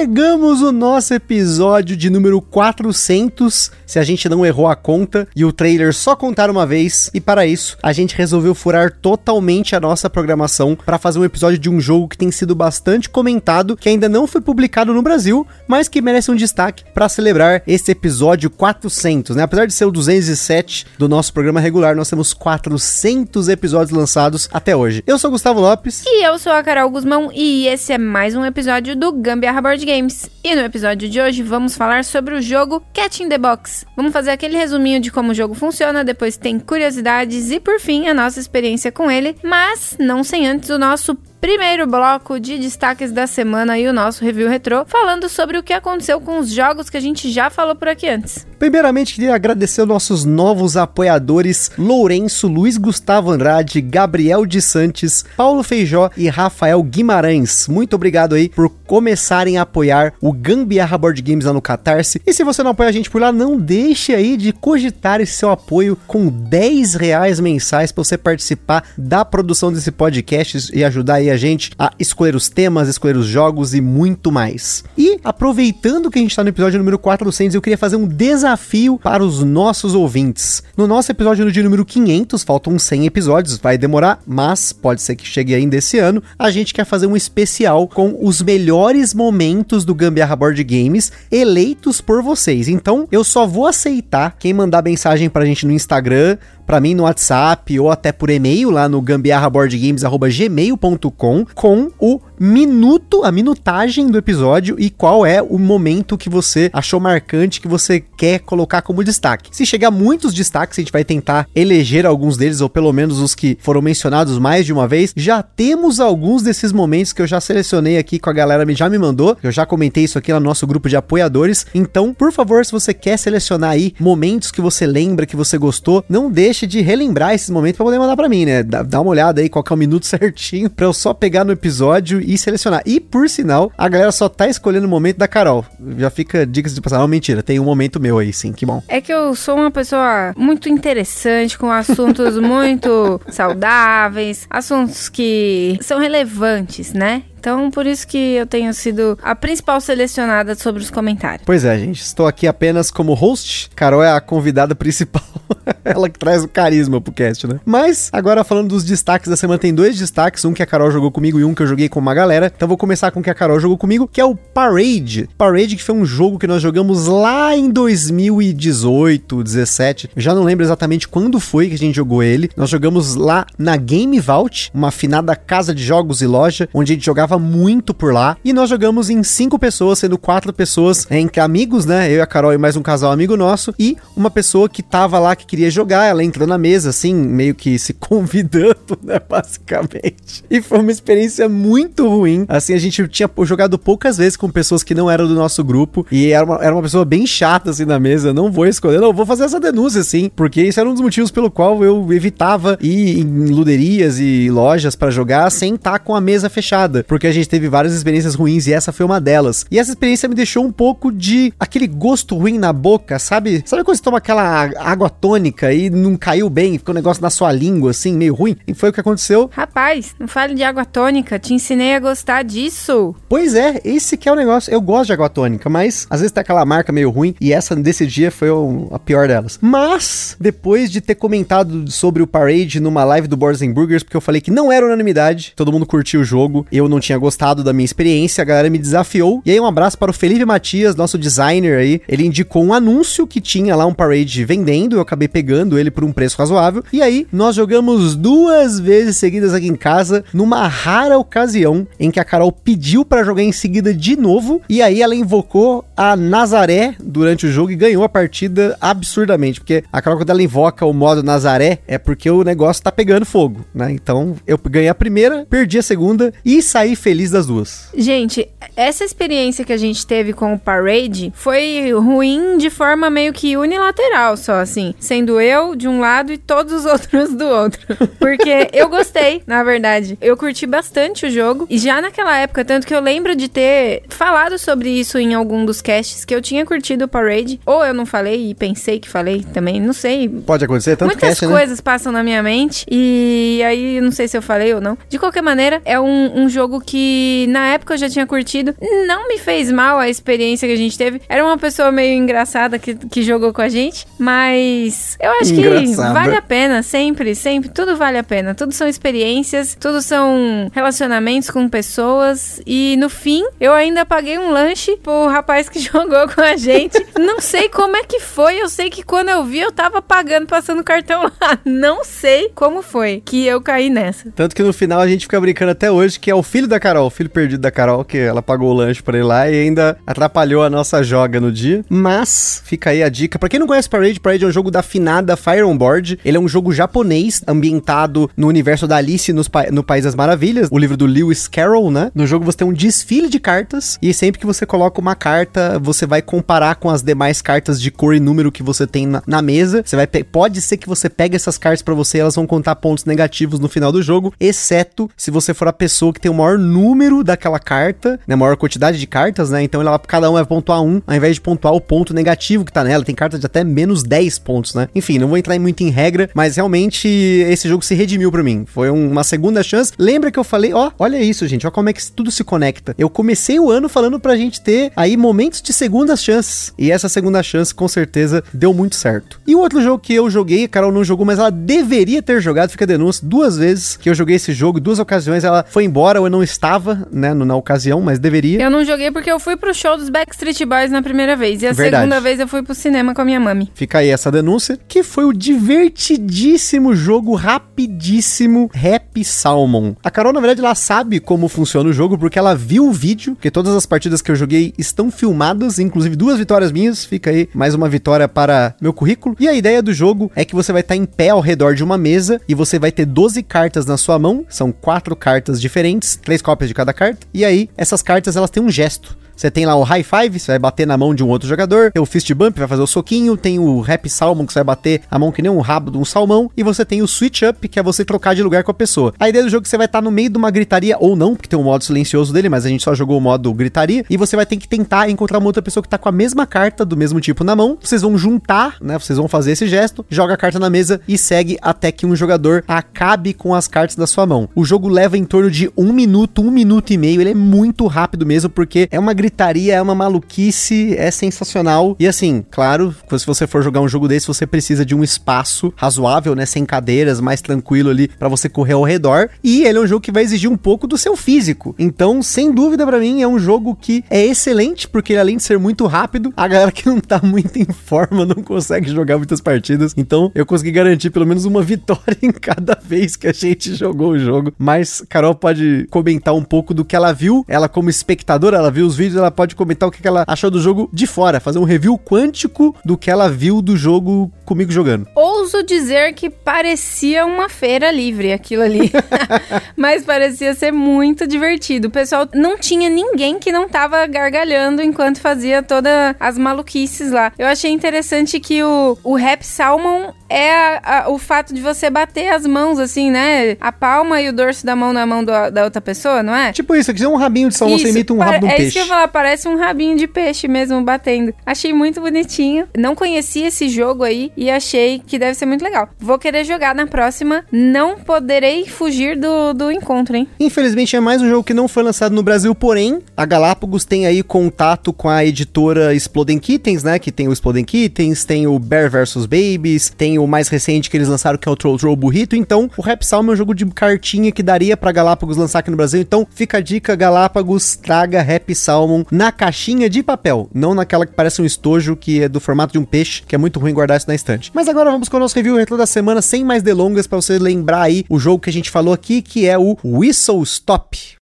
Chegamos no nosso episódio de número 400, se a gente não errou a conta e o trailer só contar uma vez. E para isso, a gente resolveu furar totalmente a nossa programação para fazer um episódio de um jogo que tem sido bastante comentado, que ainda não foi publicado no Brasil, mas que merece um destaque para celebrar esse episódio 400, né? Apesar de ser o 207 do nosso programa regular, nós temos 400 episódios lançados até hoje. Eu sou Gustavo Lopes. E eu sou a Carol Guzmão e esse é mais um episódio do Gambiarra Board Games. E no episódio de hoje vamos falar sobre o jogo Cat in the Box. Vamos fazer aquele resuminho de como o jogo funciona, depois tem curiosidades e por fim a nossa experiência com ele, mas não sem antes o nosso primeiro bloco de destaques da semana e o nosso review retrô, falando sobre o que aconteceu com os jogos que a gente já falou por aqui antes. Primeiramente, queria agradecer nossos novos apoiadores: Lourenço, Luiz Gustavo Andrade, Gabriel de Santos, Paulo Feijó e Rafael Guimarães. Muito obrigado aí por começarem a apoiar o Gambiarra Board Games lá no Catarse. E se você não apoia a gente por lá, não deixe aí de cogitar esse seu apoio com 10 reais mensais para você participar da produção desse podcast e ajudar aí a gente a escolher os temas, escolher os jogos e muito mais. E aproveitando que a gente está no episódio número 400, eu queria fazer um desafio para os nossos ouvintes. No nosso episódio no dia número 500, faltam 100 episódios, vai demorar, mas pode ser que chegue ainda esse ano. A gente quer fazer um especial com os melhores momentos do Gambiarra Board Games eleitos por vocês. Então, eu só vou aceitar quem mandar mensagem pra gente no Instagram para mim no WhatsApp ou até por e-mail lá no gambiarraboardgames@gmail.com com o minuto, a minutagem do episódio e qual é o momento que você achou marcante que você quer colocar como destaque. Se chegar muitos destaques, a gente vai tentar eleger alguns deles ou pelo menos os que foram mencionados mais de uma vez. Já temos alguns desses momentos que eu já selecionei aqui com a galera já me mandou. Eu já comentei isso aqui no nosso grupo de apoiadores. Então, por favor, se você quer selecionar aí momentos que você lembra que você gostou, não deixe de relembrar esses momentos para poder mandar para mim, né? Dá, dá, uma olhada aí qual é o minuto certinho para eu só pegar no episódio e selecionar. E por sinal, a galera só tá escolhendo o momento da Carol. Já fica dicas de passar. Não, mentira, tem um momento meu aí, sim, que bom. É que eu sou uma pessoa muito interessante, com assuntos muito saudáveis, assuntos que são relevantes, né? Então, por isso que eu tenho sido a principal selecionada sobre os comentários. Pois é, gente. Estou aqui apenas como host. Carol é a convidada principal. Ela que traz o carisma pro cast, né? Mas, agora falando dos destaques da semana, tem dois destaques. Um que a Carol jogou comigo e um que eu joguei com uma galera. Então, vou começar com o que a Carol jogou comigo, que é o Parade. Parade, que foi um jogo que nós jogamos lá em 2018, 17. Já não lembro exatamente quando foi que a gente jogou ele. Nós jogamos lá na Game Vault, uma afinada casa de jogos e loja, onde a gente jogava muito por lá. E nós jogamos em cinco pessoas, sendo quatro pessoas entre amigos, né? Eu e a Carol e mais um casal amigo nosso. E uma pessoa que tava lá que queria jogar. Ela entrou na mesa, assim, meio que se convidando, né? Basicamente. E foi uma experiência muito ruim. Assim, a gente tinha jogado poucas vezes com pessoas que não eram do nosso grupo. E era uma, era uma pessoa bem chata, assim, na mesa. Não vou escolher, não, vou fazer essa denúncia, assim. Porque isso era um dos motivos pelo qual eu evitava ir em luderias e lojas para jogar sem estar com a mesa fechada. Porque a gente teve várias experiências ruins e essa foi uma delas. E essa experiência me deixou um pouco de aquele gosto ruim na boca, sabe? Sabe quando você toma aquela água tônica e não caiu bem, ficou um negócio na sua língua, assim, meio ruim? E foi o que aconteceu. Rapaz, não fale de água tônica, te ensinei a gostar disso. Pois é, esse que é o negócio. Eu gosto de água tônica, mas às vezes tem aquela marca meio ruim e essa desse dia foi a pior delas. Mas, depois de ter comentado sobre o Parade numa live do Boards Burgers, porque eu falei que não era unanimidade, todo mundo curtiu o jogo, eu não tinha gostado da minha experiência, a galera me desafiou. E aí um abraço para o Felipe Matias, nosso designer aí. Ele indicou um anúncio que tinha lá um Parade vendendo, eu acabei pegando ele por um preço razoável. E aí nós jogamos duas vezes seguidas aqui em casa, numa rara ocasião em que a Carol pediu para jogar em seguida de novo, e aí ela invocou a Nazaré durante o jogo e ganhou a partida absurdamente, porque a Carol quando ela invoca o modo Nazaré é porque o negócio tá pegando fogo, né? Então eu ganhei a primeira, perdi a segunda e saí feliz das duas. Gente, essa experiência que a gente teve com o Parade foi ruim de forma meio que unilateral, só assim. Sendo eu de um lado e todos os outros do outro. Porque eu gostei, na verdade. Eu curti bastante o jogo. E já naquela época, tanto que eu lembro de ter falado sobre isso em algum dos casts que eu tinha curtido o Parade, ou eu não falei e pensei que falei também, não sei. Pode acontecer, tanto Muitas cast, né? coisas passam na minha mente e aí não sei se eu falei ou não. De qualquer maneira, é um, um jogo que na época eu já tinha curtido. Não me fez mal a experiência que a gente teve. Era uma pessoa meio engraçada que, que jogou com a gente, mas eu acho que vale a pena, sempre, sempre. Tudo vale a pena. Tudo são experiências, tudo são relacionamentos com pessoas e no fim eu ainda paguei um lanche pro rapaz que jogou com a gente. não sei como é que foi, eu sei que quando eu vi eu tava pagando, passando cartão lá. Não sei como foi que eu caí nessa. Tanto que no final a gente fica brincando até hoje que é o filho da Carol, o filho perdido da Carol, que ela pagou o lanche pra ele lá e ainda atrapalhou a nossa joga no dia. Mas fica aí a dica. Pra quem não conhece Parade, Parade é um jogo da finada Fire on Board. Ele é um jogo japonês ambientado no universo da Alice nos pa- no País das Maravilhas, o livro do Lewis Carroll, né? No jogo você tem um desfile de cartas e sempre que você coloca uma carta, você vai comparar com as demais cartas de cor e número que você tem na, na mesa. Você vai pode ser que você pegue essas cartas pra você, elas vão contar pontos negativos no final do jogo, exceto se você for a pessoa que tem o maior número daquela carta, né, maior quantidade de cartas, né? Então ela cada um vai pontuar um, ao invés de pontuar o ponto negativo que tá nela. Tem cartas de até menos 10 pontos, né? Enfim, não vou entrar muito em regra, mas realmente esse jogo se redimiu pra mim. Foi um- uma segunda chance. Lembra que eu falei, ó, olha isso, gente, ó como é que tudo se conecta. Eu comecei o ano falando pra gente ter aí momentos de segundas chances. E essa segunda chance, com certeza, deu muito certo. E o outro jogo que eu joguei, a Carol não jogou, mas ela deveria ter jogado, fica a denúncia, duas vezes que eu joguei esse jogo, duas ocasiões ela foi embora ou eu não estava, né, na ocasião, mas deveria. Eu não joguei porque eu fui pro show dos Backstreet Boys na primeira vez. E a Verdade. segunda vez eu fui pro cinema com a minha mami. Fica aí essa denúncia, que foi o divertidíssimo jogo rapidíssimo Happy Salmon. A Carol, na verdade, ela sabe como funciona o jogo, porque ela viu o vídeo, porque todas as partidas que eu joguei estão filmadas, inclusive duas vitórias minhas, fica aí mais uma vitória para meu currículo. E a ideia do jogo é que você vai estar em pé ao redor de uma mesa e você vai ter 12 cartas na sua mão, são quatro cartas diferentes, três cópias de cada carta, e aí essas cartas elas têm um gesto. Você tem lá o high five, você vai bater na mão de um outro jogador. Tem o fist bump, vai fazer o soquinho. Tem o rap salmon, que você vai bater a mão que nem um rabo de um salmão. E você tem o switch up, que é você trocar de lugar com a pessoa. A ideia do jogo é que você vai estar no meio de uma gritaria, ou não, porque tem um modo silencioso dele, mas a gente só jogou o modo gritaria. E você vai ter que tentar encontrar uma outra pessoa que tá com a mesma carta, do mesmo tipo na mão. Vocês vão juntar, né? Vocês vão fazer esse gesto, joga a carta na mesa e segue até que um jogador acabe com as cartas da sua mão. O jogo leva em torno de um minuto, um minuto e meio. Ele é muito rápido mesmo, porque é uma gritaria, é uma maluquice, é sensacional. E assim, claro, se você for jogar um jogo desse, você precisa de um espaço razoável, né? Sem cadeiras, mais tranquilo ali pra você correr ao redor. E ele é um jogo que vai exigir um pouco do seu físico. Então, sem dúvida pra mim, é um jogo que é excelente, porque ele, além de ser muito rápido, a galera que não tá muito em forma não consegue jogar muitas partidas. Então, eu consegui garantir pelo menos uma vitória em cada vez que a gente jogou o jogo. Mas Carol pode comentar um pouco do que ela viu. Ela, como espectadora, ela viu os vídeos, ela pode comentar o que ela achou do jogo de fora, fazer um review quântico do que ela viu do jogo comigo jogando. Ouso dizer que parecia uma feira livre aquilo ali. Mas parecia ser muito divertido. O pessoal não tinha ninguém que não tava gargalhando enquanto fazia todas as maluquices lá. Eu achei interessante que o, o Rap Salmon é a- a- o fato de você bater as mãos, assim, né? A palma e o dorso da mão na mão do- da outra pessoa, não é? Tipo isso, aqui é um rabinho de salmão, você Isso, imita um rabo de um é peixe. isso que eu falar, parece um rabinho de peixe mesmo batendo. Achei muito bonitinho. Não conhecia esse jogo aí e achei que deve ser muito legal. Vou querer jogar na próxima. Não poderei fugir do, do encontro, hein? Infelizmente é mais um jogo que não foi lançado no Brasil, porém, a Galápagos tem aí contato com a editora Exploding Kittens, né? Que tem o Exploding Kittens, tem o Bear vs Babies, tem o mais recente que eles lançaram que é o Troll Troll Burrito. Então, o Rap é um jogo de cartinha que daria pra Galápagos lançar aqui no Brasil. Então, fica a dica, Galápagos, traga Rap Salmon na caixinha de papel, não naquela que parece um estojo que é do formato de um peixe, que é muito ruim guardar isso na estante. Mas agora vamos com o nosso review retro da semana, sem mais delongas, pra você lembrar aí o jogo que a gente falou aqui, que é o Whistle Stop.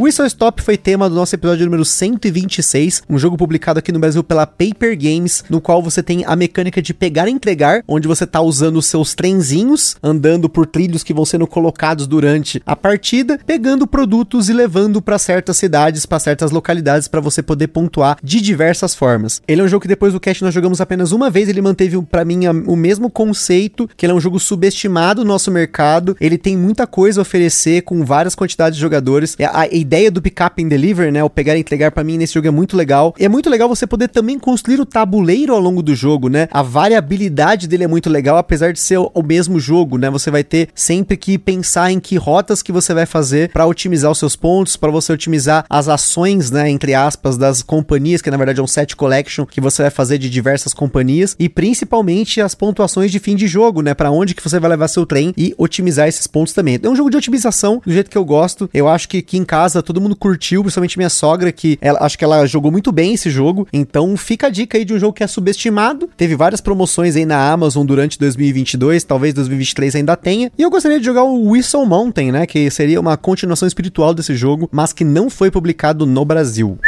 Whistle Stop foi tema do nosso episódio número 126, um jogo publicado aqui no Brasil pela Paper Games, no qual você tem a mecânica de pegar e entregar, onde você tá usando os seus trenzinhos, andando por trilhos que vão sendo colocados durante a partida, pegando produtos e levando para certas cidades, para certas localidades para você poder pontuar de diversas formas. Ele é um jogo que depois do cast nós jogamos apenas uma vez, ele manteve para mim o mesmo conceito, que ele é um jogo subestimado no nosso mercado, ele tem muita coisa a oferecer com várias quantidades de jogadores. A, a ideia do pick up and deliver, né, o pegar e entregar para mim nesse jogo é muito legal. E é muito legal você poder também construir o tabuleiro ao longo do jogo, né? A variabilidade dele é muito legal, apesar de ser o, mesmo jogo, né? Você vai ter sempre que pensar em que rotas que você vai fazer para otimizar os seus pontos, para você otimizar as ações, né, entre aspas, das companhias, que na verdade é um set collection que você vai fazer de diversas companhias e principalmente as pontuações de fim de jogo, né, para onde que você vai levar seu trem e otimizar esses pontos também. É um jogo de otimização do jeito que eu gosto. Eu acho que aqui em casa todo mundo curtiu, principalmente minha sogra, que ela acho que ela jogou muito bem esse jogo. Então fica a dica aí de um jogo que é subestimado. Teve várias promoções aí na Amazon durante 2022, talvez 2023 ainda tenha. E eu gostaria de jogar o Whistle Mountain, né, que seria uma continuação espiritual desse jogo, mas que não foi publicado no Brasil.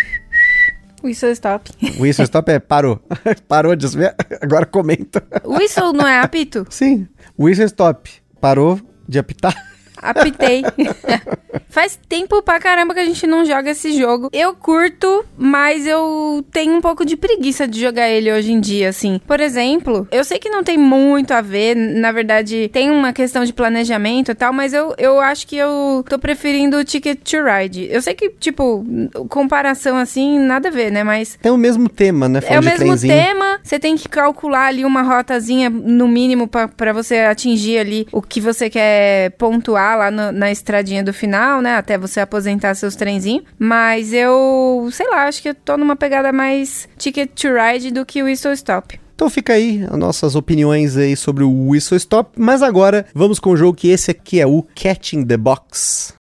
Whistle Stop. Whistle Stop é parou. parou de agora comenta. Whistle não é apito? Sim. Whistle Stop. Parou de apitar. Apitei. Faz tempo pra caramba que a gente não joga esse jogo. Eu curto, mas eu tenho um pouco de preguiça de jogar ele hoje em dia, assim. Por exemplo, eu sei que não tem muito a ver, na verdade, tem uma questão de planejamento e tal, mas eu, eu acho que eu tô preferindo o Ticket to Ride. Eu sei que, tipo, comparação assim, nada a ver, né? Mas. É o mesmo tema, né? é o mesmo trenzinho. tema, você tem que calcular ali uma rotazinha, no mínimo, para você atingir ali o que você quer pontuar lá no, na estradinha do final, né? Até você aposentar seus trenzinhos. Mas eu, sei lá, acho que eu tô numa pegada mais Ticket to Ride do que o Whistle Stop. Então fica aí as nossas opiniões aí sobre o Whistle Stop. Mas agora vamos com o jogo que esse aqui é o Catching the Box.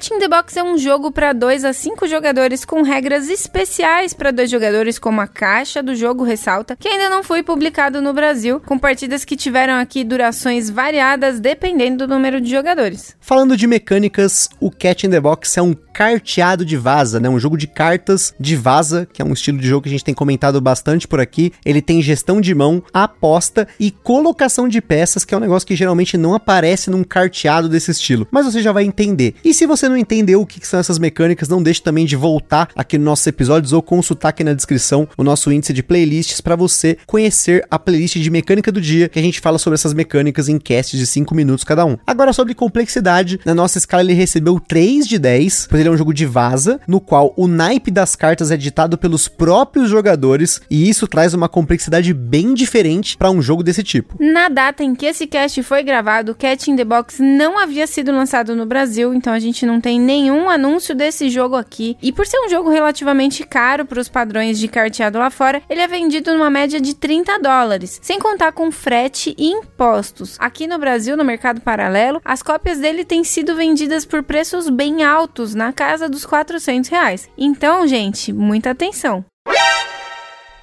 Catching the Box é um jogo para 2 a 5 jogadores com regras especiais para dois jogadores, como a caixa do jogo ressalta, que ainda não foi publicado no Brasil, com partidas que tiveram aqui durações variadas dependendo do número de jogadores. Falando de mecânicas, o Catching the Box é um carteado de vaza, né? Um jogo de cartas de vaza, que é um estilo de jogo que a gente tem comentado bastante por aqui. Ele tem gestão de mão, aposta e colocação de peças, que é um negócio que geralmente não aparece num carteado desse estilo. Mas você já vai entender. E se você não entendeu o que são essas mecânicas, não deixe também de voltar aqui nos nossos episódios ou consultar aqui na descrição o nosso índice de playlists para você conhecer a playlist de mecânica do dia, que a gente fala sobre essas mecânicas em casts de 5 minutos cada um. Agora sobre complexidade, na nossa escala ele recebeu 3 de 10, pois ele é um jogo de vaza, no qual o naipe das cartas é ditado pelos próprios jogadores, e isso traz uma complexidade bem diferente para um jogo desse tipo. Na data em que esse cast foi gravado, Cat in the Box não havia sido lançado no Brasil, então a gente não tem nenhum anúncio desse jogo aqui. E por ser um jogo relativamente caro para os padrões de carteado lá fora, ele é vendido numa média de 30 dólares, sem contar com frete e impostos. Aqui no Brasil, no mercado paralelo, as cópias dele têm sido vendidas por preços bem altos, na casa dos 400 reais. Então, gente, muita atenção.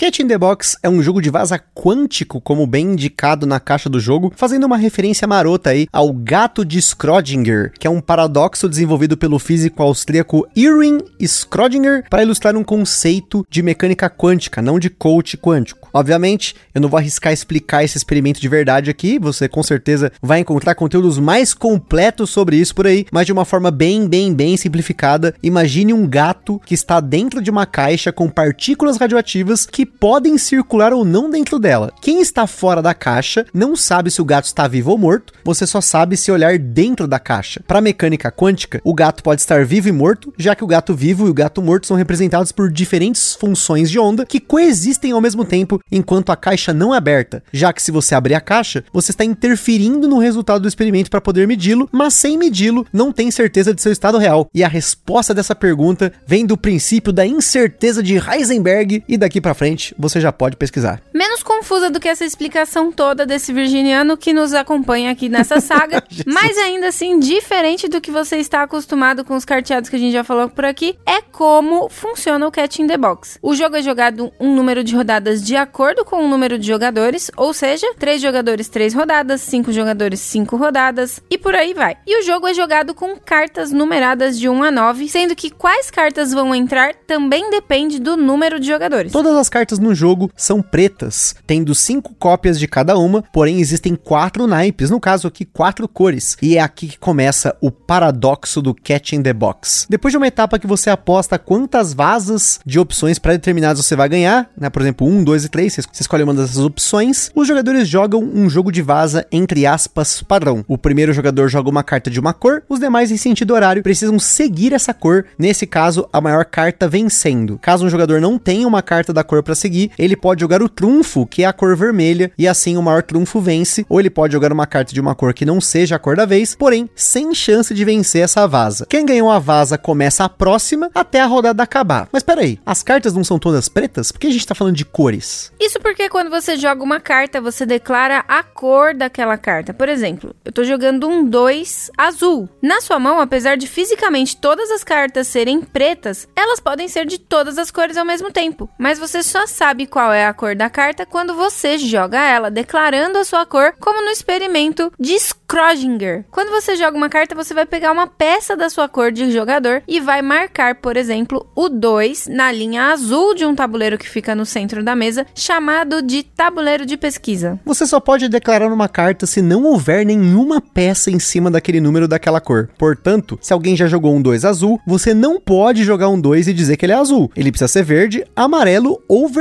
Cat in the Box é um jogo de vaza quântico, como bem indicado na caixa do jogo, fazendo uma referência marota aí ao gato de Schrödinger, que é um paradoxo desenvolvido pelo físico austríaco Erwin Schrödinger para ilustrar um conceito de mecânica quântica, não de coach quântico. Obviamente, eu não vou arriscar explicar esse experimento de verdade aqui, você com certeza vai encontrar conteúdos mais completos sobre isso por aí, mas de uma forma bem, bem, bem simplificada. Imagine um gato que está dentro de uma caixa com partículas radioativas que podem circular ou não dentro dela. Quem está fora da caixa não sabe se o gato está vivo ou morto, você só sabe se olhar dentro da caixa. Para mecânica quântica, o gato pode estar vivo e morto, já que o gato vivo e o gato morto são representados por diferentes funções de onda que coexistem ao mesmo tempo enquanto a caixa não é aberta, já que se você abrir a caixa, você está interferindo no resultado do experimento para poder medi-lo, mas sem medi-lo não tem certeza de seu estado real. E a resposta dessa pergunta vem do princípio da incerteza de Heisenberg e daqui para frente você já pode pesquisar. Menos confusa do que essa explicação toda desse virginiano que nos acompanha aqui nessa saga, mas ainda assim diferente do que você está acostumado com os carteados que a gente já falou por aqui, é como funciona o Catch in the Box. O jogo é jogado um número de rodadas de acordo com o número de jogadores, ou seja, três jogadores, três rodadas, cinco jogadores, cinco rodadas e por aí vai. E o jogo é jogado com cartas numeradas de 1 a 9, sendo que quais cartas vão entrar também depende do número de jogadores. Todas as cartas no jogo são pretas, tendo cinco cópias de cada uma, porém existem quatro naipes, no caso aqui quatro cores, e é aqui que começa o paradoxo do Catch in the Box. Depois de uma etapa que você aposta quantas vasas de opções pré-determinadas você vai ganhar, né? Por exemplo, 1, 2 e 3, você escolhe uma dessas opções, os jogadores jogam um jogo de vaza entre aspas padrão. O primeiro jogador joga uma carta de uma cor, os demais em sentido horário precisam seguir essa cor, nesse caso, a maior carta vencendo. Caso um jogador não tenha uma carta da cor para seguir, ele pode jogar o trunfo, que é a cor vermelha, e assim o maior trunfo vence, ou ele pode jogar uma carta de uma cor que não seja a cor da vez, porém sem chance de vencer essa vaza. Quem ganhou a vaza começa a próxima até a rodada acabar. Mas peraí, as cartas não são todas pretas? Por que a gente tá falando de cores? Isso porque quando você joga uma carta, você declara a cor daquela carta. Por exemplo, eu tô jogando um 2 azul. Na sua mão, apesar de fisicamente todas as cartas serem pretas, elas podem ser de todas as cores ao mesmo tempo. Mas você só sabe qual é a cor da carta quando você joga ela, declarando a sua cor, como no experimento de Schrödinger. Quando você joga uma carta, você vai pegar uma peça da sua cor de jogador e vai marcar, por exemplo, o 2 na linha azul de um tabuleiro que fica no centro da mesa, chamado de tabuleiro de pesquisa. Você só pode declarar uma carta se não houver nenhuma peça em cima daquele número daquela cor. Portanto, se alguém já jogou um 2 azul, você não pode jogar um 2 e dizer que ele é azul. Ele precisa ser verde, amarelo ou vermelho,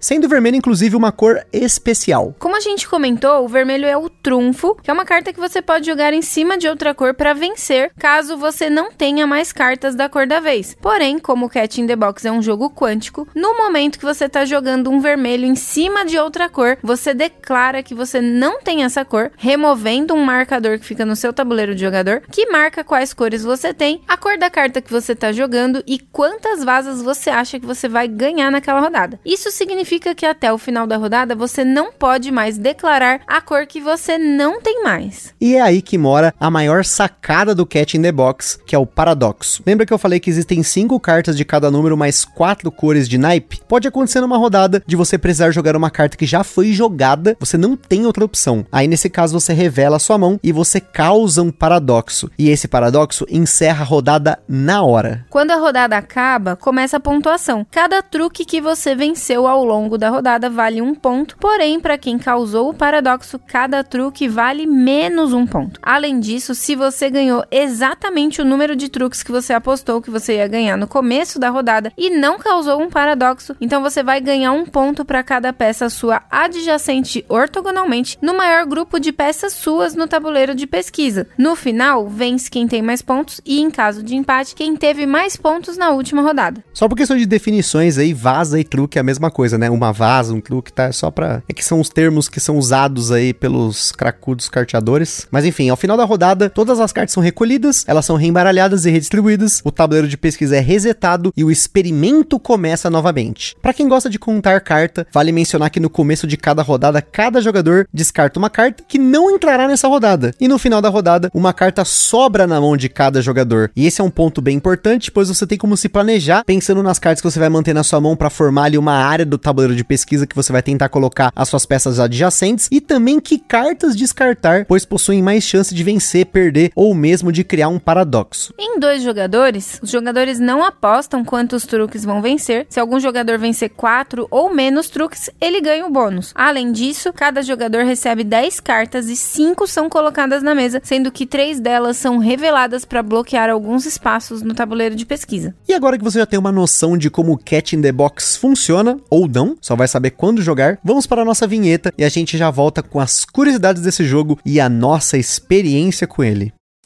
sendo vermelho inclusive uma cor especial. Como a gente comentou, o vermelho é o trunfo, que é uma carta que você pode jogar em cima de outra cor para vencer, caso você não tenha mais cartas da cor da vez. Porém, como o Cat in the Box é um jogo quântico, no momento que você está jogando um vermelho em cima de outra cor, você declara que você não tem essa cor, removendo um marcador que fica no seu tabuleiro de jogador, que marca quais cores você tem, a cor da carta que você está jogando e quantas vasas você acha que você vai ganhar naquela rodada. Isso significa que até o final da rodada você não pode mais declarar a cor que você não tem mais. E é aí que mora a maior sacada do Cat in the Box, que é o paradoxo. Lembra que eu falei que existem cinco cartas de cada número mais quatro cores de naipe? Pode acontecer numa rodada de você precisar jogar uma carta que já foi jogada, você não tem outra opção. Aí nesse caso você revela a sua mão e você causa um paradoxo. E esse paradoxo encerra a rodada na hora. Quando a rodada acaba, começa a pontuação. Cada truque que você venceu ao longo da rodada vale um ponto, porém, para quem causou o paradoxo, cada truque vale menos um ponto. Além disso, se você ganhou exatamente o número de truques que você apostou que você ia ganhar no começo da rodada e não causou um paradoxo, então você vai ganhar um ponto para cada peça sua adjacente ortogonalmente no maior grupo de peças suas no tabuleiro de pesquisa. No final, vence quem tem mais pontos e, em caso de empate, quem teve mais pontos na última rodada. Só por questão de definições aí, vaza e truque a mesma coisa, né? Uma vaza, um truque, tá? É só pra. É que são os termos que são usados aí pelos cracudos carteadores. Mas enfim, ao final da rodada, todas as cartas são recolhidas, elas são reembaralhadas e redistribuídas, o tabuleiro de pesquisa é resetado e o experimento começa novamente. Para quem gosta de contar carta, vale mencionar que no começo de cada rodada, cada jogador descarta uma carta que não entrará nessa rodada. E no final da rodada, uma carta sobra na mão de cada jogador. E esse é um ponto bem importante, pois você tem como se planejar pensando nas cartas que você vai manter na sua mão para formar ali uma área do tabuleiro de pesquisa que você vai tentar colocar as suas peças adjacentes e também que cartas descartar, pois possuem mais chance de vencer, perder ou mesmo de criar um paradoxo. Em dois jogadores, os jogadores não apostam quantos truques vão vencer. Se algum jogador vencer quatro ou menos truques, ele ganha o bônus. Além disso, cada jogador recebe 10 cartas e 5 são colocadas na mesa, sendo que três delas são reveladas para bloquear alguns espaços no tabuleiro de pesquisa. E agora que você já tem uma noção de como o Cat in the Box funciona, ou não, só vai saber quando jogar. Vamos para a nossa vinheta e a gente já volta com as curiosidades desse jogo e a nossa experiência com ele.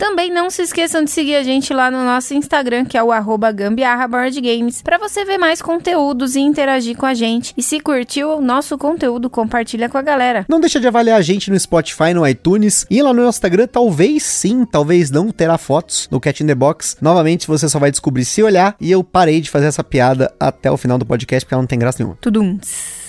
Também não se esqueçam de seguir a gente lá no nosso Instagram, que é o arroba gambiarraboardgames, para você ver mais conteúdos e interagir com a gente. E se curtiu o nosso conteúdo, compartilha com a galera. Não deixa de avaliar a gente no Spotify, no iTunes e lá no Instagram, talvez sim, talvez não, terá fotos do Cat in the Box. Novamente, você só vai descobrir se olhar e eu parei de fazer essa piada até o final do podcast porque ela não tem graça nenhuma. Tuduns.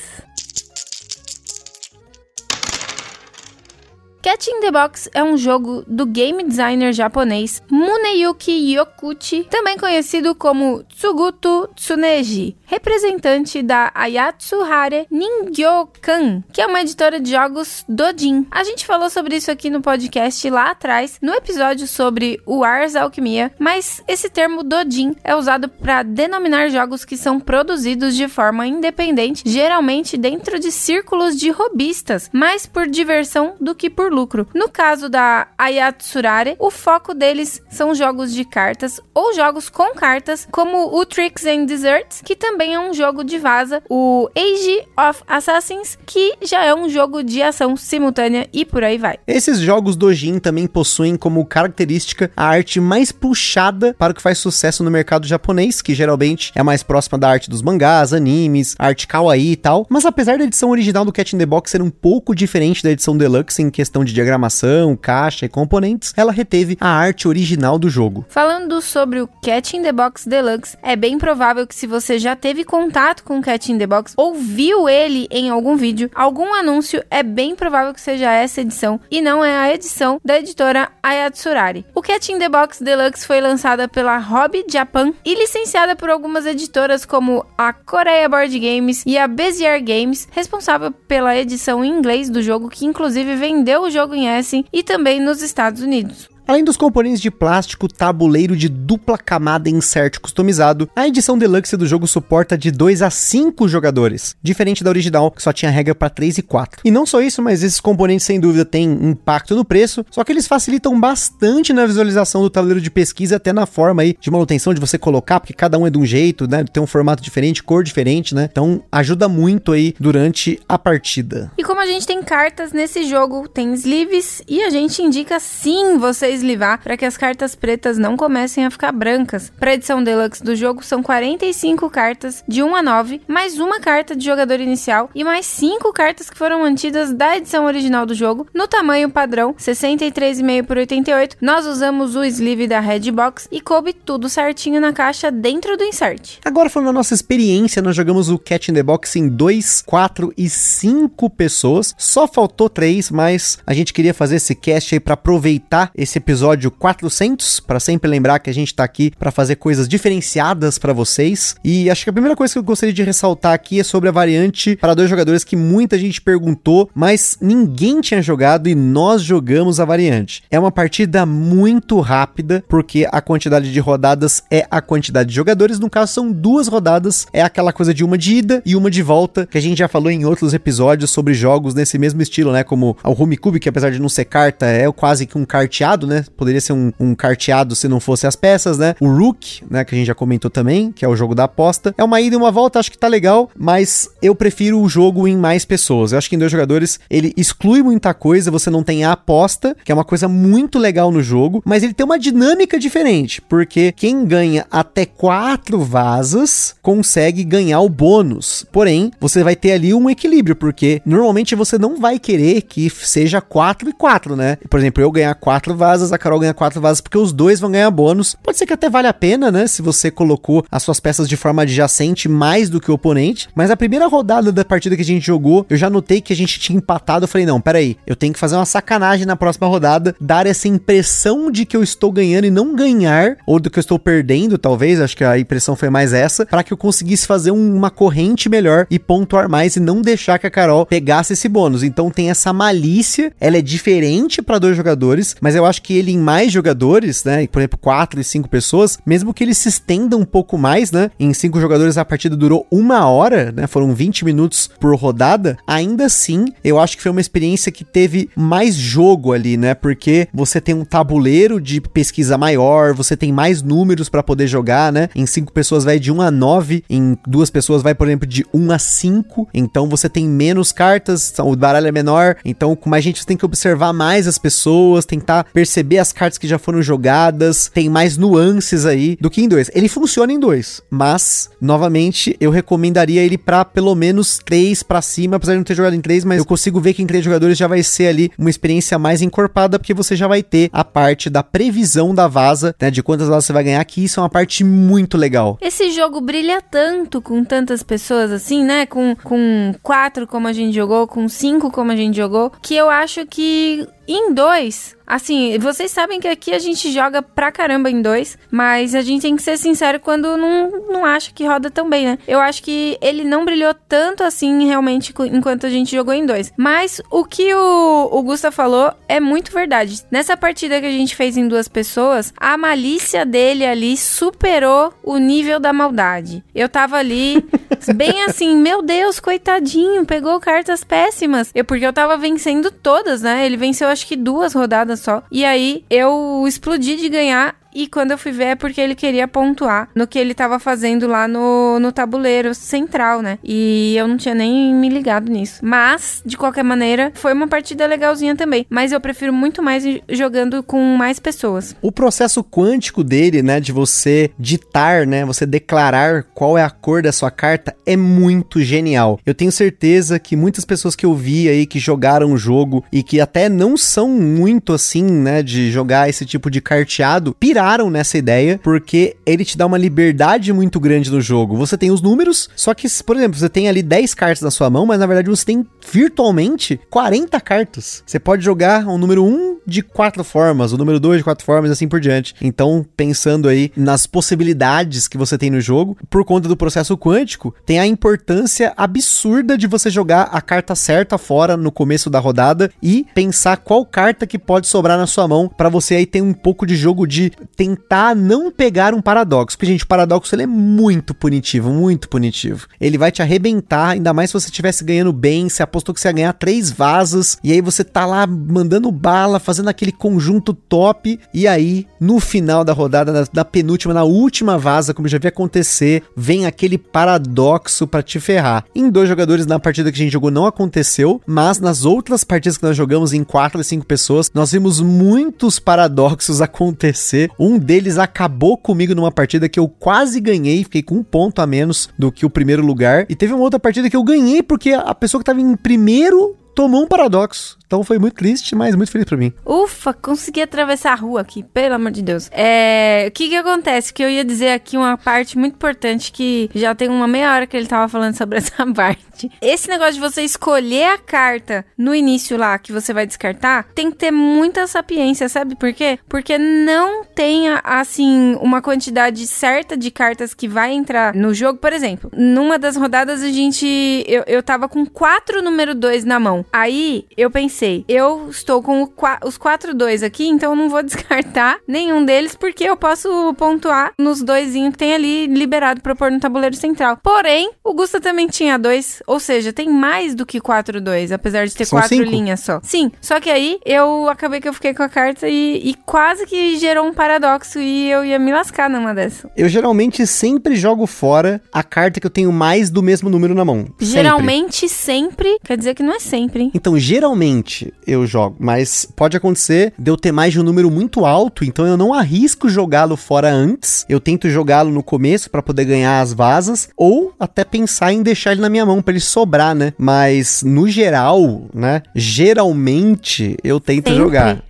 Cat in the Box é um jogo do game designer japonês Muneyuki Yokuchi, também conhecido como Tsuguto Tsuneji, representante da Ayatsuhare Ningyokan, que é uma editora de jogos Dojin. A gente falou sobre isso aqui no podcast lá atrás, no episódio sobre o Ars Alquimia, mas esse termo Dojin é usado para denominar jogos que são produzidos de forma independente, geralmente dentro de círculos de robistas, mais por diversão do que por lucro. No caso da Ayatsurare, o foco deles são jogos de cartas ou jogos com cartas, como o Tricks and Desserts, que também é um jogo de vaza, o Age of Assassins, que já é um jogo de ação simultânea e por aí vai. Esses jogos Dojin também possuem como característica a arte mais puxada para o que faz sucesso no mercado japonês, que geralmente é mais próxima da arte dos mangás, animes, arte kawaii e tal. Mas apesar da edição original do Cat in the Box ser um pouco diferente da edição deluxe em questão de diagramação, caixa e componentes, ela reteve a arte original do jogo. Falando sobre o Cat in the Box Deluxe, é bem provável que se você já teve contato com o Cat in the Box ou viu ele em algum vídeo, algum anúncio, é bem provável que seja essa edição e não é a edição da editora Ayatsurari. O Cat in the Box Deluxe foi lançada pela Hobby Japan e licenciada por algumas editoras como a Korea Board Games e a Bezier Games, responsável pela edição em inglês do jogo, que inclusive vendeu o jogo em Essen e também nos Estados Unidos. Além dos componentes de plástico, tabuleiro de dupla camada insert customizado, a edição deluxe do jogo suporta de 2 a 5 jogadores, diferente da original, que só tinha regra para 3 e 4. E não só isso, mas esses componentes sem dúvida têm impacto no preço, só que eles facilitam bastante na visualização do tabuleiro de pesquisa, até na forma aí de manutenção de você colocar, porque cada um é de um jeito, né? Tem um formato diferente, cor diferente, né? Então ajuda muito aí durante a partida. E como a gente tem cartas nesse jogo, tem sleeves e a gente indica sim vocês eslivar para que as cartas pretas não comecem a ficar brancas. Para a edição deluxe do jogo são 45 cartas de 1 a 9, mais uma carta de jogador inicial e mais 5 cartas que foram mantidas da edição original do jogo no tamanho padrão 63,5 por 88. Nós usamos o sleeve da Redbox e coube tudo certinho na caixa dentro do insert. Agora falando da nossa experiência, nós jogamos o Cat in the Box em 2, 4 e 5 pessoas. Só faltou 3, mas a gente queria fazer esse cast aí para aproveitar esse episódio 400, para sempre lembrar que a gente tá aqui para fazer coisas diferenciadas para vocês. E acho que a primeira coisa que eu gostaria de ressaltar aqui é sobre a variante para dois jogadores que muita gente perguntou, mas ninguém tinha jogado e nós jogamos a variante. É uma partida muito rápida, porque a quantidade de rodadas é a quantidade de jogadores, no caso são duas rodadas, é aquela coisa de uma de ida e uma de volta, que a gente já falou em outros episódios sobre jogos nesse mesmo estilo, né, como o Rumicube, que apesar de não ser carta, é quase que um carteado, né? Poderia ser um, um carteado se não fosse as peças, né? O Rook, né? Que a gente já comentou também, que é o jogo da aposta. É uma ida e uma volta, acho que tá legal, mas eu prefiro o jogo em mais pessoas. Eu acho que em dois jogadores ele exclui muita coisa, você não tem a aposta, que é uma coisa muito legal no jogo, mas ele tem uma dinâmica diferente, porque quem ganha até quatro vasas consegue ganhar o bônus. Porém, você vai ter ali um equilíbrio, porque normalmente você não vai querer que seja 4 e 4, né? Por exemplo, eu ganhar 4 vasas, a Carol ganha 4 vasas, porque os dois vão ganhar bônus. Pode ser que até vale a pena, né? Se você colocou as suas peças de forma adjacente mais do que o oponente. Mas a primeira rodada da partida que a gente jogou, eu já notei que a gente tinha empatado. Eu falei, não, peraí, eu tenho que fazer uma sacanagem na próxima rodada, dar essa impressão de que eu estou ganhando e não ganhar, ou do que eu estou perdendo, talvez. Acho que a impressão foi mais essa, para que eu conseguisse fazer uma corrente melhor e pontuar mais e não deixar que a Carol pegasse esse bônus. Então tem essa malícia, ela é diferente para dois jogadores, mas eu acho que ele em mais jogadores, né, por exemplo, quatro e cinco pessoas, mesmo que ele se estenda um pouco mais, né, em cinco jogadores a partida durou uma hora, né, foram 20 minutos por rodada, ainda assim, eu acho que foi uma experiência que teve mais jogo ali, né, porque você tem um tabuleiro de pesquisa maior, você tem mais números para poder jogar, né, em cinco pessoas vai de 1 a 9, em duas pessoas vai, por exemplo, de 1 a 5, então você tem menos cartas, o baralho é menor, então com mais gente você tem que observar mais as pessoas, tentar perceber as cartas que já foram jogadas, tem mais nuances aí do que em dois. Ele funciona em dois, mas novamente eu recomendaria ele para pelo menos três para cima, apesar de não ter jogado em três, mas eu consigo ver que em três jogadores já vai ser ali uma experiência mais encorpada, porque você já vai ter a parte da previsão da vaza, né, de quantas vazas você vai ganhar, que isso é uma parte muito legal. Esse jogo brilha tanto com tantas pessoas assim, né? Com, com quatro como a gente jogou, com cinco como a gente jogou, que eu acho que em dois, assim, vocês sabem que aqui a gente joga pra caramba em dois, mas a gente tem que ser sincero quando não, não acha que roda tão bem, né? Eu acho que ele não brilhou tanto assim realmente enquanto a gente jogou em dois. Mas o que o, o Gusta falou é muito verdade. Nessa partida que a gente fez em duas pessoas, a malícia dele ali superou o nível da maldade. Eu tava ali bem assim, meu Deus, coitadinho, pegou cartas péssimas. Eu porque eu tava vencendo todas, né? Ele venceu acho que duas rodadas só. E aí eu explodi de ganhar e quando eu fui ver é porque ele queria pontuar no que ele tava fazendo lá no, no tabuleiro central, né? E eu não tinha nem me ligado nisso. Mas, de qualquer maneira, foi uma partida legalzinha também. Mas eu prefiro muito mais jogando com mais pessoas. O processo quântico dele, né? De você ditar, né? Você declarar qual é a cor da sua carta é muito genial. Eu tenho certeza que muitas pessoas que eu vi aí que jogaram o jogo e que até não são muito assim, né? De jogar esse tipo de carteado, piraram nessa ideia, porque ele te dá uma liberdade muito grande no jogo. Você tem os números, só que, por exemplo, você tem ali 10 cartas na sua mão, mas na verdade você tem virtualmente 40 cartas. Você pode jogar o número 1 de quatro formas, o número 2 de quatro formas assim por diante. Então, pensando aí nas possibilidades que você tem no jogo, por conta do processo quântico, tem a importância absurda de você jogar a carta certa fora no começo da rodada e pensar qual carta que pode sobrar na sua mão para você aí ter um pouco de jogo de tentar não pegar um paradoxo. Porque, gente, o paradoxo ele é muito punitivo, muito punitivo. Ele vai te arrebentar, ainda mais se você estivesse ganhando bem, você apostou que você ia ganhar três vasas, e aí você tá lá mandando bala, fazendo aquele conjunto top, e aí, no final da rodada, na, na penúltima, na última vaza, como já vi acontecer, vem aquele paradoxo para te ferrar. Em dois jogadores na partida que a gente jogou não aconteceu, mas nas outras partidas que nós jogamos em quatro e cinco pessoas, nós vimos muitos paradoxos acontecer um deles acabou comigo numa partida que eu quase ganhei, fiquei com um ponto a menos do que o primeiro lugar. E teve uma outra partida que eu ganhei porque a pessoa que estava em primeiro tomou um paradoxo. Então foi muito triste, mas muito feliz para mim. Ufa, consegui atravessar a rua aqui, pelo amor de Deus. É, o que que acontece? Que eu ia dizer aqui uma parte muito importante que já tem uma meia hora que ele tava falando sobre essa parte. Esse negócio de você escolher a carta no início lá que você vai descartar, tem que ter muita sapiência, sabe por quê? Porque não tem assim uma quantidade certa de cartas que vai entrar no jogo. Por exemplo, numa das rodadas a gente eu, eu tava com quatro número 2 na mão. Aí eu pensei pensei, eu estou com qua os quatro dois aqui, então eu não vou descartar nenhum deles, porque eu posso pontuar nos dois que tem ali liberado pra pôr no tabuleiro central. Porém, o Gusta também tinha dois, ou seja, tem mais do que quatro dois, apesar de ter São quatro cinco. linhas só. Sim, só que aí eu acabei que eu fiquei com a carta e, e quase que gerou um paradoxo e eu ia me lascar numa dessa. Eu geralmente sempre jogo fora a carta que eu tenho mais do mesmo número na mão. Sempre. Geralmente sempre, quer dizer que não é sempre, hein? Então, geralmente eu jogo, mas pode acontecer de eu ter mais de um número muito alto, então eu não arrisco jogá-lo fora antes. Eu tento jogá-lo no começo pra poder ganhar as vasas, ou até pensar em deixar ele na minha mão pra ele sobrar, né? Mas no geral, né? Geralmente eu tento Sempre. jogar.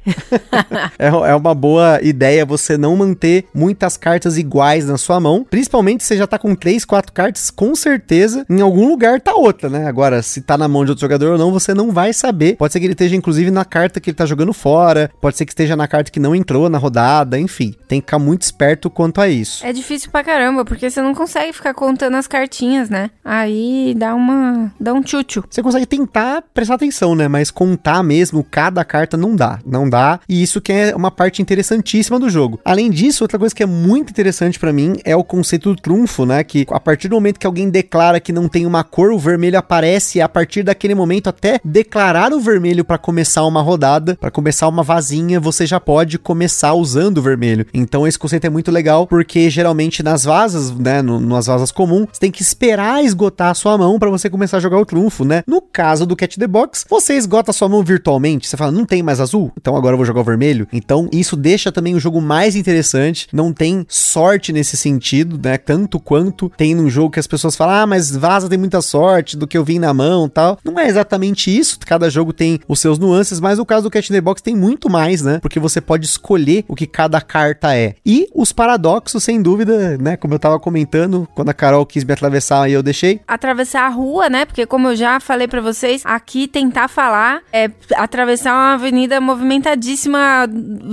É, é uma boa ideia você não manter muitas cartas iguais na sua mão, principalmente se você já tá com 3, 4 cartas, com certeza em algum lugar tá outra, né? Agora, se tá na mão de outro jogador ou não, você não vai saber. Pode ser que ele esteja inclusive na carta que ele tá jogando fora, pode ser que esteja na carta que não entrou na rodada, enfim. Tem que ficar muito esperto quanto a isso. É difícil pra caramba, porque você não consegue ficar contando as cartinhas, né? Aí dá uma. dá um tchutchu. Você consegue tentar prestar atenção, né? Mas contar mesmo cada carta não dá. Não dá. E isso que é uma parte interessantíssima do jogo. Além disso, outra coisa que é muito interessante pra mim é o conceito do trunfo, né? Que a partir do momento que alguém declara que não tem uma cor, o vermelho aparece e a partir daquele momento até declarar o vermelho pra começar uma rodada, pra começar uma vazinha, você já pode começar usando o vermelho. Então esse conceito é muito legal porque geralmente nas vasas, né, no, nas vasas comuns, você tem que esperar esgotar a sua mão pra você começar a jogar o trunfo, né? No caso do Cat the Box, você esgota a sua mão virtualmente, você fala, não tem mais azul, então agora eu vou jogar o vermelho. Então isso deixa também o jogo mais interessante, não tem sorte nesse sentido, né? Tanto quanto tem num jogo que as pessoas falam, ah, mas vaza tem muita sorte do que eu vim na mão tal. Não é exatamente isso, cada jogo tem os seus nuances, mas o caso do Cat in the Box tem muito mais, né? Porque você pode escolher o que cada carta é. E os paradoxos, sem dúvida, né? Como eu tava comentando, quando a Carol quis me atravessar e eu deixei. Atravessar a rua, né? Porque como eu já falei pra vocês, aqui tentar falar é atravessar uma avenida movimentadíssima,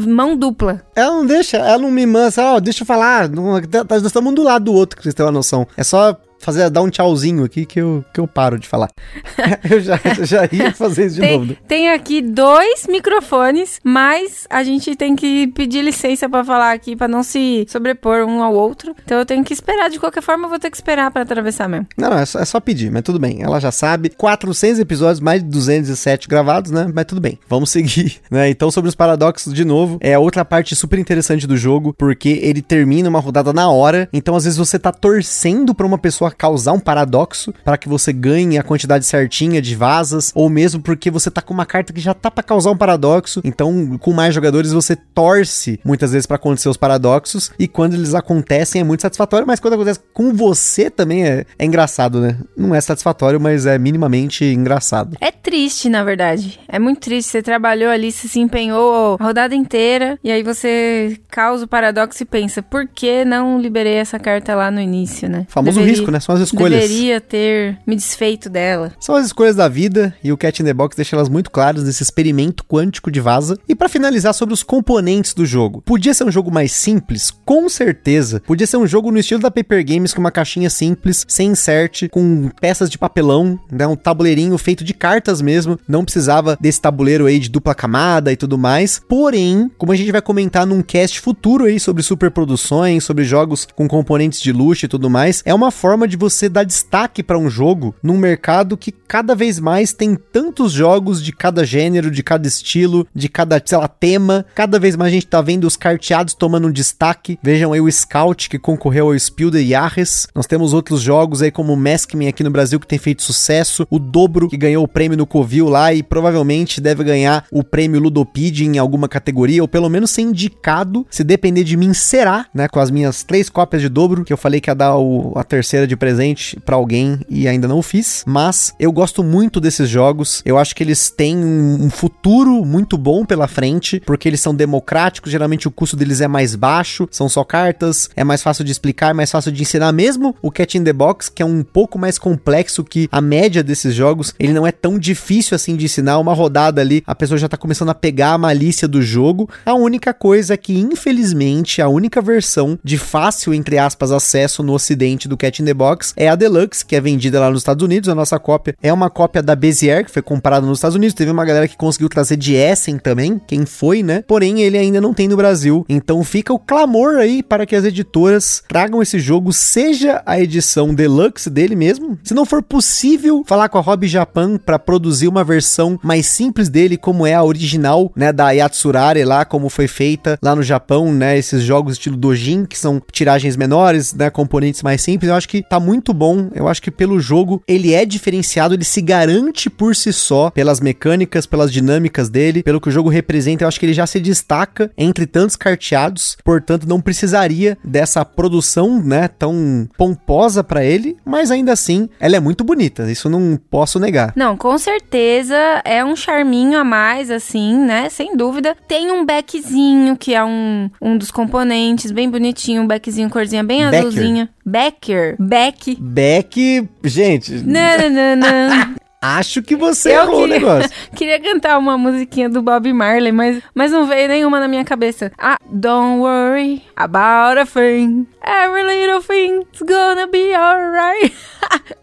mão dupla. Ela não deixa, ela não me manda, ó, deixa eu falar. Não, tá- nós estamos um do lado do outro, pra vocês terem uma noção. É só fazer, dar um tchauzinho aqui que eu, que eu paro de falar. eu já, já ia fazer isso de novo. né? Tem, tem aqui dois microfones, mas a gente tem que pedir licença pra falar aqui, pra não se sobrepor um ao outro. Então eu tenho que esperar. De qualquer forma, eu vou ter que esperar pra atravessar mesmo. Não, não, é só, é só pedir, mas tudo bem. Ela já sabe. 400 episódios, mais de 207 gravados, né? Mas tudo bem. Vamos seguir, né? Então, sobre os paradoxos, de novo, é outra parte super interessante do jogo, porque ele termina uma rodada na hora. Então, às vezes, você tá torcendo pra uma pessoa causar um paradoxo para que você ganhe a quantidade certinha de vasas, ou mesmo porque você tá com uma carta que já tá pra causar um paradoxo. Então, com mais jogadores, você torce muitas vezes pra acontecer os paradoxos. E quando eles acontecem, é muito satisfatório, mas quando acontece com você também é, é engraçado, né? Não é satisfatório, mas é minimamente engraçado. É triste, na verdade. É muito triste. Você trabalhou ali, você se empenhou a rodada inteira, e aí você causa o paradoxo e pensa, por que não liberei essa carta lá no início, né? O famoso Deveria- risco, né? São as escolhas. Deveria ter me desfeito dela. São as escolhas da vida e o Cat in the Box deixa elas muito claras nesse experimento quântico de vaza. E pra finalizar sobre os componentes do jogo. Podia ser um jogo mais simples? Com certeza. Podia ser um jogo no estilo da Paper Games com uma caixinha simples, sem insert, com peças de papelão, né, um tabuleirinho feito de cartas mesmo. Não precisava desse tabuleiro aí de dupla camada e tudo mais. Porém, como a gente vai comentar num cast futuro aí sobre superproduções, sobre jogos com componentes de luxo e tudo mais, é uma forma de você dar destaque para um jogo num mercado que cada vez mais tem tantos jogos de cada gênero, de cada estilo, de cada, sei lá, tema. Cada vez mais a gente tá vendo os carteados tomando um destaque. Vejam aí o Scout que concorreu ao Spiel de Jahres. Nós temos outros jogos aí como o Maskman aqui no Brasil que tem feito sucesso. O Dobro que ganhou o prêmio no Covil lá e provavelmente deve ganhar o prêmio Ludopedia em alguma categoria ou pelo menos ser indicado. Se depender de mim, será, né? Com as minhas três cópias de Dobro que eu falei que ia dar o- a terceira de presente pra alguém e ainda não fiz. Mas eu gosto muito desses jogos. Eu acho que eles têm um, um futuro muito bom pela frente, porque eles são democráticos. Geralmente o custo deles é mais baixo, são só cartas, é mais fácil de explicar, é mais fácil de ensinar. Mesmo o Cat in the Box, que é um pouco mais complexo que a média desses jogos, ele não é tão difícil assim de ensinar. Uma rodada ali, a pessoa já tá começando a pegar a malícia do jogo. A única coisa é que, infelizmente, a única versão de fácil, entre aspas, acesso no ocidente do Cat in the Box Box é a Deluxe, que é vendida lá nos Estados Unidos. A nossa cópia é uma cópia da Bezier, que foi comprada nos Estados Unidos. Teve uma galera que conseguiu trazer de Essen também, quem foi, né? Porém, ele ainda não tem no Brasil. Então fica o clamor aí para que as editoras tragam esse jogo, seja a edição Deluxe dele mesmo. Se não for possível falar com a Hobby Japan para produzir uma versão mais simples dele, como é a original, né, da Yatsurare lá, como foi feita lá no Japão, né, esses jogos estilo Dojin, que são tiragens menores, né, componentes mais simples. Eu acho que tá muito bom. Eu acho que pelo jogo ele é diferenciado, ele se garante por si só pelas mecânicas, pelas dinâmicas dele, pelo que o jogo representa. Eu acho que ele já se destaca entre tantos carteados, portanto não precisaria dessa produção, né, tão pomposa para ele, mas ainda assim ela é muito bonita. Isso não posso negar. Não, com certeza é um charminho a mais, assim, né? Sem dúvida. Tem um backzinho, que é um, um dos componentes, bem bonitinho, um backzinho corzinha bem Backer. azulzinha. Backer. Back. Beck, gente, Não, não, não, acho que você Eu errou o queria- negócio. Queria cantar uma musiquinha do Bob Marley, mas, mas não veio nenhuma na minha cabeça. Ah, don't worry about a thing. Every little thing's gonna be alright.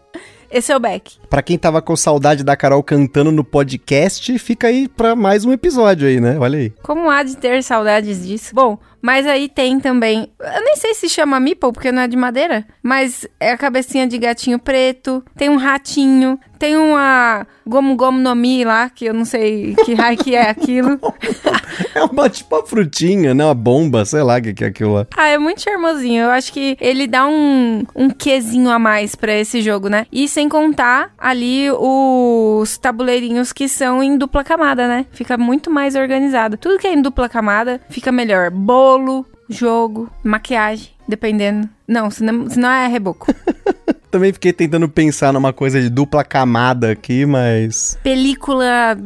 Esse é o Beck. Pra quem tava com saudade da Carol cantando no podcast, fica aí pra mais um episódio aí, né? Olha aí. Como há de ter saudades disso? Bom, mas aí tem também. Eu nem sei se chama Meeple, porque não é de madeira. Mas é a cabecinha de gatinho preto. Tem um ratinho. Tem uma Gomu Gomu no Mi lá, que eu não sei que raio que é aquilo. É uma tipo uma frutinha, né? Uma bomba, sei lá o que, que é aquilo lá. Ah, é muito charmosinho. Eu acho que ele dá um, um quesinho a mais pra esse jogo, né? E sem contar ali os tabuleirinhos que são em dupla camada, né? Fica muito mais organizado. Tudo que é em dupla camada fica melhor. Bolo, jogo, maquiagem, dependendo. Não, senão, senão é reboco. Também fiquei tentando pensar numa coisa de dupla camada aqui, mas. Película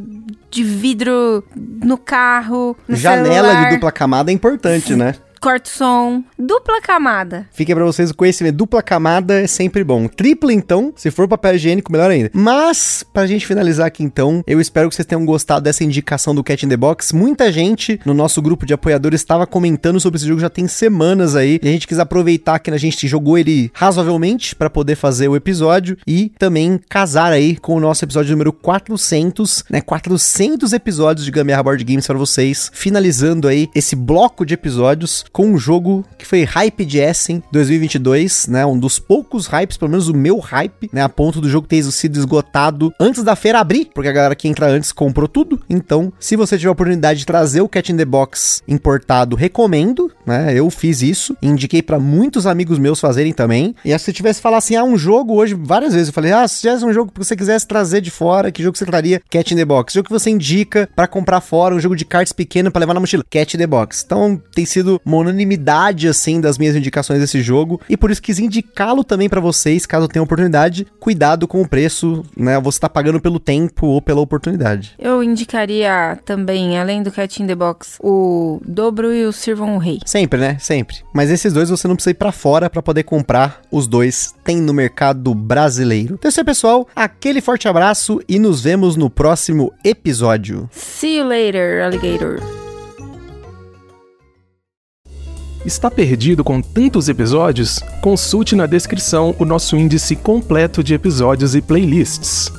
de vidro no carro, no Janela celular, de dupla camada é importante, né? Corta o som. Dupla camada. Fica pra vocês o conhecimento. Dupla camada é sempre bom. Tripla, então, se for papel higiênico, melhor ainda. Mas, pra gente finalizar aqui, então, eu espero que vocês tenham gostado dessa indicação do Cat in the Box. Muita gente no nosso grupo de apoiadores estava comentando sobre esse jogo já tem semanas aí. E a gente quis aproveitar que a gente jogou ele razoavelmente pra poder fazer o episódio e também casar aí com o nosso episódio número 400, né? 400 episódios de Gambiarra Board Games para vocês, finalizando aí esse bloco de episódios com um jogo que foi hype de Essen 2022, né? Um dos poucos hypes, pelo menos o meu hype, né? A ponto do jogo ter sido esgotado antes da feira abrir, porque a galera que entra antes comprou tudo. Então, se você tiver a oportunidade de trazer o Cat in the Box importado, recomendo, né? Eu fiz isso, indiquei para muitos amigos meus fazerem também. E se tivesse falar assim, ah, um jogo hoje, várias vezes eu falei, ah, se tivesse um jogo que você quisesse trazer de fora, que jogo você traria? Cat in the Box. Jogo que você indica para comprar fora, um jogo de cartas pequeno para levar na mochila? Cat in the Box. Então, tem sido uma unanimidade, assim, das minhas indicações desse jogo. E por isso quis indicá-lo também para vocês, caso tenham oportunidade. Cuidado com o preço, né? Você tá pagando pelo tempo ou pela oportunidade. Eu indicaria também, além do Cat in the Box, o Dobro e o Sirvam o Rei. Sempre, né? Sempre. Mas esses dois você não precisa ir pra fora para poder comprar. Os dois tem no mercado brasileiro. Então é isso aí, pessoal. Aquele forte abraço e nos vemos no próximo episódio. See you later, alligator. Está perdido com tantos episódios? Consulte na descrição o nosso índice completo de episódios e playlists.